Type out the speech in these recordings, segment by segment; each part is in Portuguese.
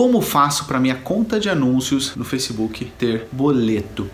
como faço para minha conta de anúncios no Facebook ter boleto.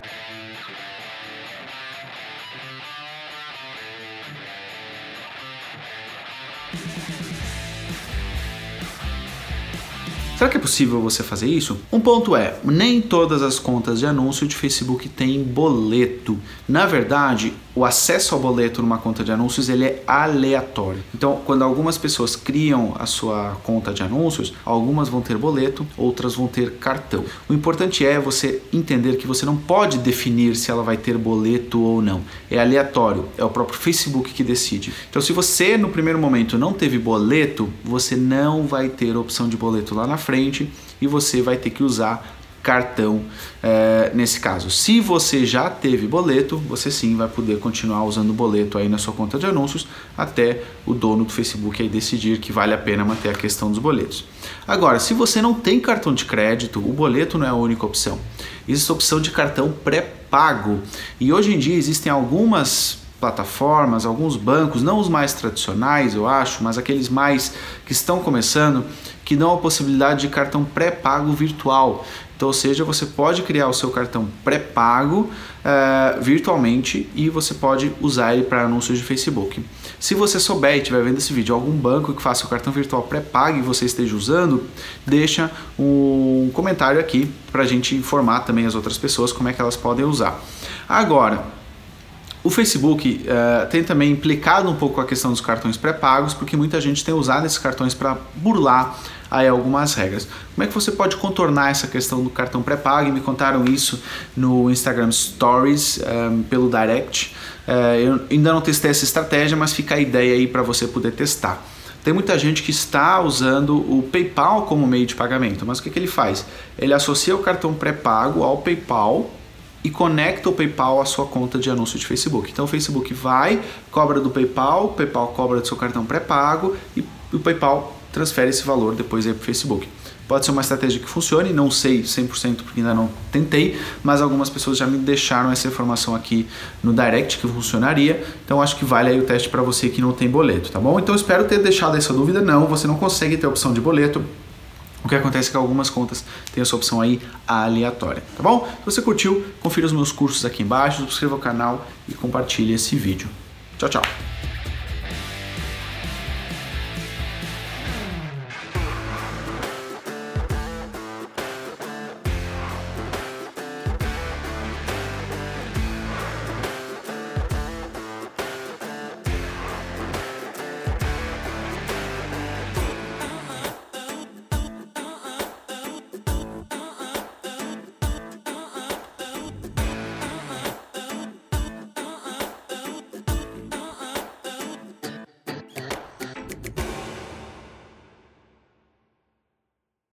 Será que é possível você fazer isso? Um ponto é, nem todas as contas de anúncio de Facebook têm boleto. Na verdade, o acesso ao boleto numa conta de anúncios ele é aleatório. Então, quando algumas pessoas criam a sua conta de anúncios, algumas vão ter boleto, outras vão ter cartão. O importante é você entender que você não pode definir se ela vai ter boleto ou não. É aleatório, é o próprio Facebook que decide. Então, se você no primeiro momento não teve boleto, você não vai ter opção de boleto lá na frente e você vai ter que usar cartão é, nesse caso. Se você já teve boleto, você sim vai poder continuar usando o boleto aí na sua conta de anúncios até o dono do Facebook aí decidir que vale a pena manter a questão dos boletos. Agora, se você não tem cartão de crédito, o boleto não é a única opção. Existe a opção de cartão pré-pago e hoje em dia existem algumas plataformas, alguns bancos, não os mais tradicionais, eu acho, mas aqueles mais que estão começando, que dão a possibilidade de cartão pré-pago virtual. Então, ou seja, você pode criar o seu cartão pré-pago uh, virtualmente e você pode usar ele para anúncios de Facebook. Se você souber e estiver vendo esse vídeo, algum banco que faça o cartão virtual pré-pago e você esteja usando, deixa um comentário aqui para a gente informar também as outras pessoas como é que elas podem usar. Agora, o Facebook uh, tem também implicado um pouco a questão dos cartões pré-pagos, porque muita gente tem usado esses cartões para burlar aí algumas regras. Como é que você pode contornar essa questão do cartão pré-pago? Me contaram isso no Instagram Stories um, pelo Direct. Uh, eu ainda não testei essa estratégia, mas fica a ideia aí para você poder testar. Tem muita gente que está usando o PayPal como meio de pagamento, mas o que, que ele faz? Ele associa o cartão pré-pago ao PayPal e conecta o PayPal à sua conta de anúncio de Facebook. Então o Facebook vai, cobra do PayPal, o PayPal cobra do seu cartão pré-pago e o PayPal transfere esse valor depois para o Facebook. Pode ser uma estratégia que funcione, não sei 100% porque ainda não tentei, mas algumas pessoas já me deixaram essa informação aqui no direct que funcionaria. Então acho que vale aí o teste para você que não tem boleto, tá bom? Então espero ter deixado essa dúvida. Não, você não consegue ter opção de boleto. O que acontece é que algumas contas têm essa opção aí aleatória, tá bom? Se você curtiu, confira os meus cursos aqui embaixo, subscreva o canal e compartilhe esse vídeo. Tchau, tchau!